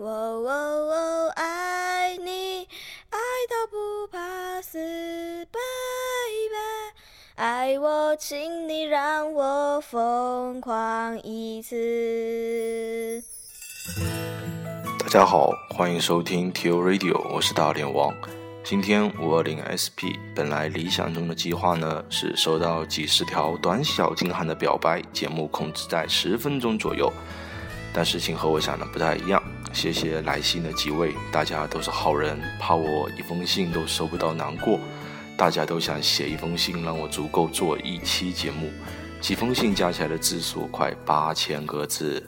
我我我爱你，爱到不怕死，baby。爱我，请你让我疯狂一次。大家好，欢迎收听 T O Radio，我是大脸王。今天五二零 SP，本来理想中的计划呢是收到几十条短小精悍的表白，节目控制在十分钟左右。但事情和我想的不太一样，谢谢来信的几位，大家都是好人，怕我一封信都收不到难过，大家都想写一封信让我足够做一期节目，几封信加起来的字数快八千个字。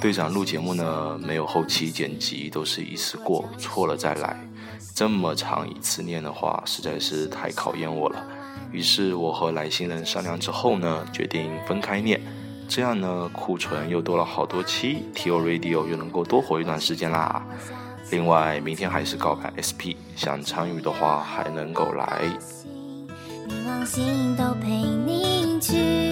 队长录节目呢，没有后期剪辑，都是一次过，错了再来。这么长一次念的话，实在是太考验我了。于是我和来信人商量之后呢，决定分开念，这样呢，库存又多了好多期，T O Radio 又能够多活一段时间啦。另外，明天还是告白 SP，想参与的话还能够来。你往心都陪你去，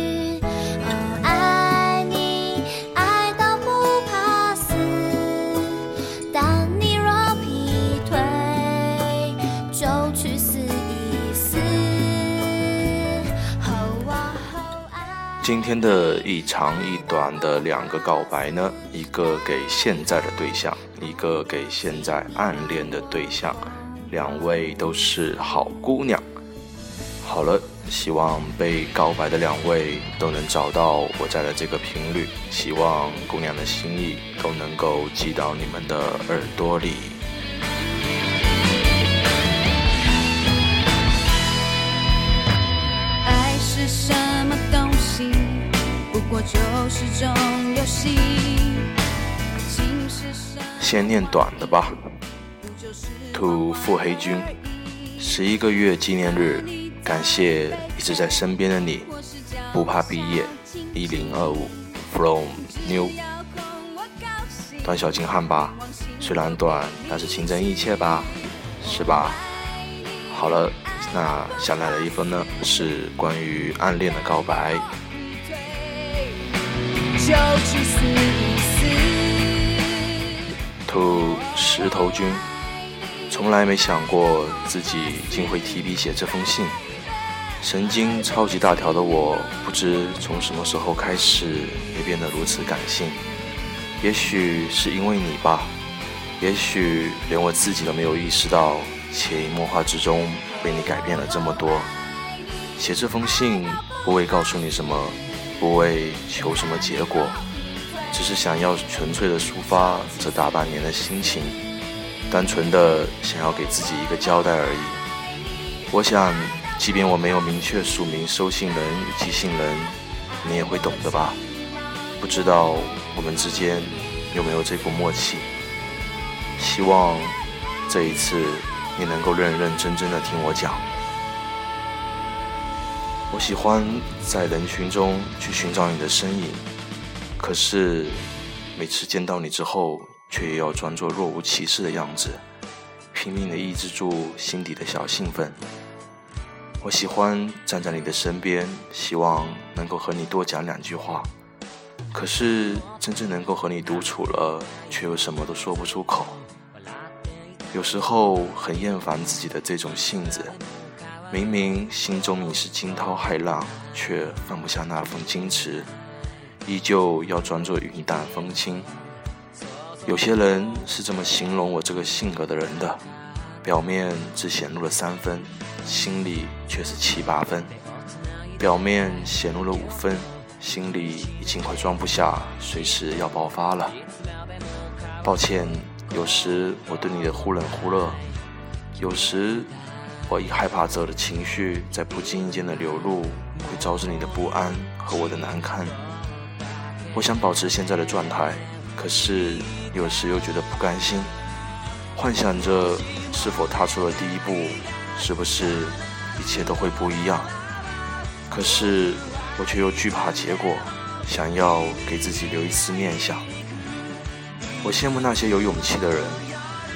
今天的一长一短的两个告白呢，一个给现在的对象，一个给现在暗恋的对象，两位都是好姑娘。好了，希望被告白的两位都能找到我在的这个频率，希望姑娘的心意都能够寄到你们的耳朵里。爱是什么东西？我就是种游戏。先念短的吧。，to 腹黑君，十一个月纪念日，感谢一直在身边的你，不怕毕业，一零二五，from new，短小精悍吧，虽然短，但是情真意切吧，是吧？好了，那下来的一封呢，是关于暗恋的告白。就去死一死。土石头君，从来没想过自己竟会提笔写这封信。神经超级大条的我，不知从什么时候开始也变得如此感性。也许是因为你吧，也许连我自己都没有意识到，潜移默化之中被你改变了这么多。写这封信不为告诉你什么，不为求什么结果，只是想要纯粹的抒发这大半年的心情，单纯的想要给自己一个交代而已。我想，即便我没有明确署名收信人与寄信人，你也会懂的吧？不知道我们之间有没有这股默契？希望这一次你能够认认真真的听我讲。我喜欢在人群中去寻找你的身影，可是每次见到你之后，却也要装作若无其事的样子，拼命的抑制住心底的小兴奋。我喜欢站在你的身边，希望能够和你多讲两句话，可是真正能够和你独处了，却又什么都说不出口。有时候很厌烦自己的这种性子。明明心中已是惊涛骇浪，却放不下那份矜持，依旧要装作云淡风轻。有些人是这么形容我这个性格的人的：表面只显露了三分，心里却是七八分；表面显露了五分，心里已经快装不下，随时要爆发了。抱歉，有时我对你的忽冷忽热，有时。我一害怕着的情绪在不经意间的流露，会招致你的不安和我的难堪。我想保持现在的状态，可是有时又觉得不甘心，幻想着是否踏出了第一步，是不是一切都会不一样。可是我却又惧怕结果，想要给自己留一丝念想。我羡慕那些有勇气的人，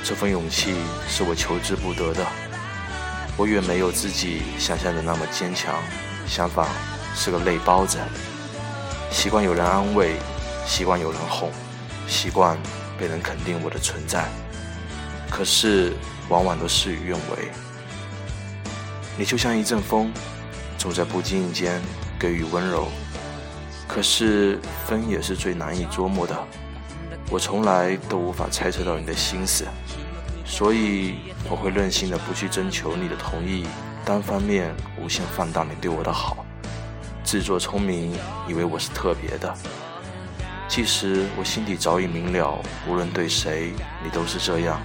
这份勇气是我求之不得的。我远没有自己想象的那么坚强，相反是个泪包子。习惯有人安慰，习惯有人哄，习惯被人肯定我的存在，可是往往都事与愿违。你就像一阵风，总在不经意间给予温柔，可是风也是最难以捉摸的。我从来都无法猜测到你的心思，所以我会任性的不去征求你的同意，单方面无限放大你对我的好，自作聪明，以为我是特别的。即使我心底早已明了，无论对谁，你都是这样，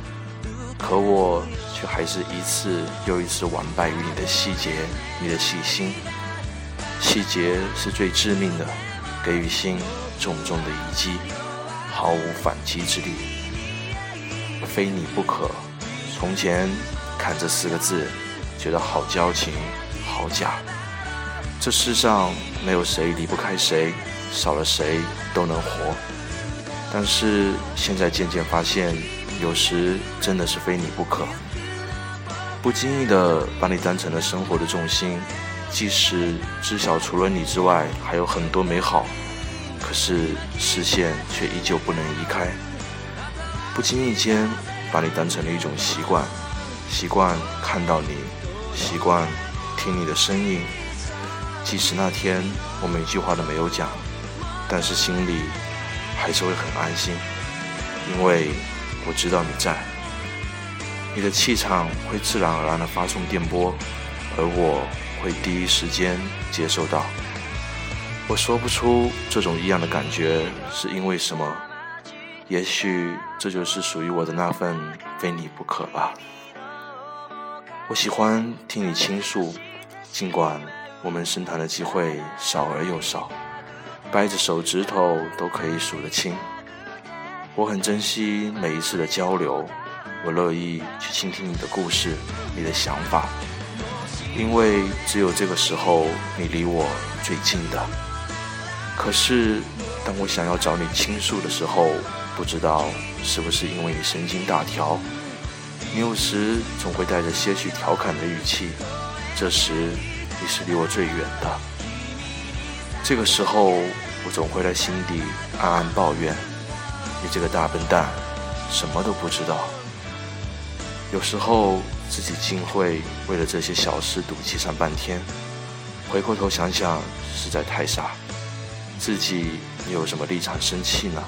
可我却还是一次又一次完败于你的细节，你的细心。细节是最致命的，给予心重重的一击，毫无反击之力。非你不可。从前看这四个字，觉得好矫情，好假。这世上没有谁离不开谁。少了谁都能活，但是现在渐渐发现，有时真的是非你不可。不经意的把你当成了生活的重心，即使知晓除了你之外还有很多美好，可是视线却依旧不能移开。不经意间把你当成了一种习惯，习惯看到你，习惯听你的声音，即使那天我们一句话都没有讲。但是心里还是会很安心，因为我知道你在。你的气场会自然而然地发送电波，而我会第一时间接收到。我说不出这种异样的感觉是因为什么，也许这就是属于我的那份非你不可吧。我喜欢听你倾诉，尽管我们深谈的机会少而又少。掰着手指头都可以数得清。我很珍惜每一次的交流，我乐意去倾听你的故事、你的想法，因为只有这个时候你离我最近的。可是，当我想要找你倾诉的时候，不知道是不是因为你神经大条，你有时总会带着些许调侃的语气，这时你是离我最远的。这个时候，我总会在心底暗暗抱怨：“你这个大笨蛋，什么都不知道。”有时候自己竟会为了这些小事赌气上半天，回过头想想，实在太傻。自己又有什么立场生气呢？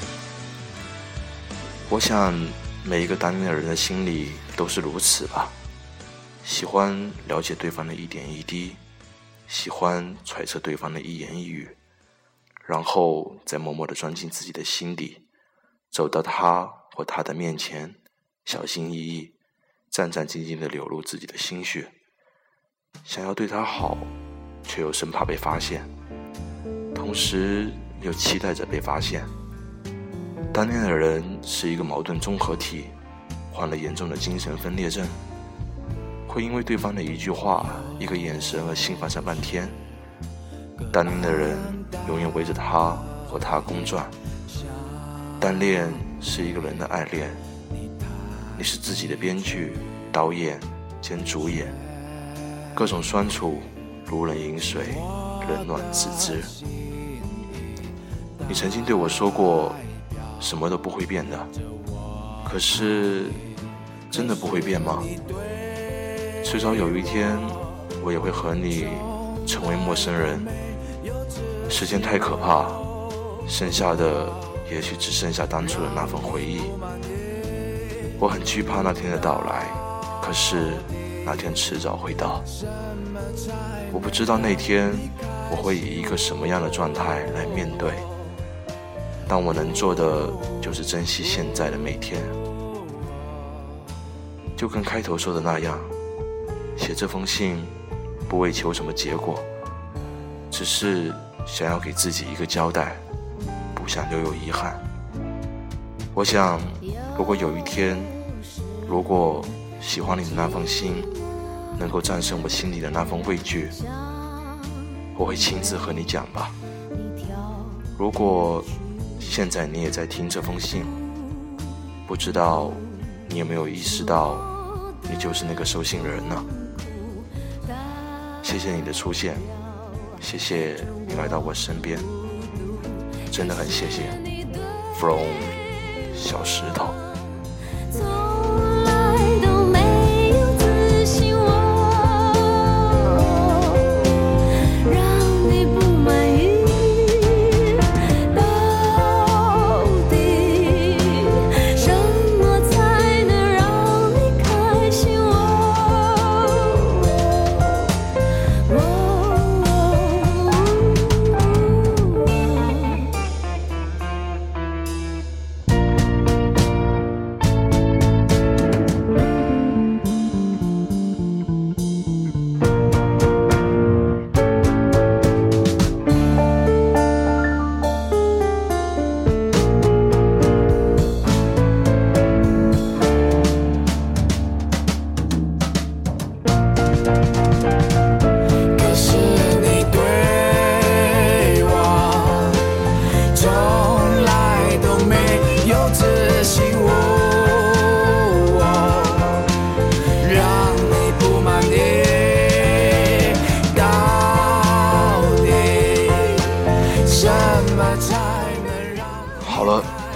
我想，每一个单恋的人的心里都是如此吧，喜欢了解对方的一点一滴。喜欢揣测对方的一言一语，然后再默默地钻进自己的心底，走到他或她的面前，小心翼翼、战战兢兢地流露自己的心血，想要对他好，却又生怕被发现，同时又期待着被发现。单恋的人是一个矛盾综合体，患了严重的精神分裂症。会因为对方的一句话、一个眼神而心烦上半天。单恋的人永远围着他或她公转。单恋是一个人的爱恋，你是自己的编剧、导演兼主演，各种酸楚如人饮水，冷暖自知。你曾经对我说过，什么都不会变的。可是，真的不会变吗？迟早有一天，我也会和你成为陌生人。时间太可怕，剩下的也许只剩下当初的那份回忆。我很惧怕那天的到来，可是那天迟早会到。我不知道那天我会以一个什么样的状态来面对，但我能做的就是珍惜现在的每天，就跟开头说的那样。写这封信，不为求什么结果，只是想要给自己一个交代，不想留有遗憾。我想，如果有一天，如果喜欢你的那封信能够战胜我心里的那份畏惧，我会亲自和你讲吧。如果现在你也在听这封信，不知道你有没有意识到，你就是那个收信人呢？谢谢你的出现，谢谢你来到我身边，真的很谢谢。From 小石头。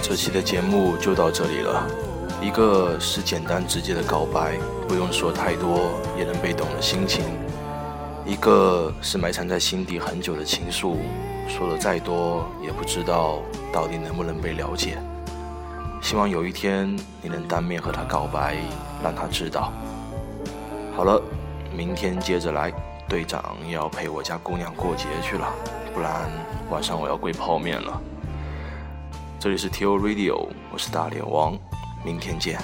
这期的节目就到这里了。一个是简单直接的告白，不用说太多也能被懂的心情；一个是埋藏在心底很久的情愫，说了再多也不知道到底能不能被了解。希望有一天你能当面和他告白，让他知道。好了，明天接着来。队长要陪我家姑娘过节去了，不然晚上我要跪泡面了。这里是 T O Radio，我是大脸王，明天见。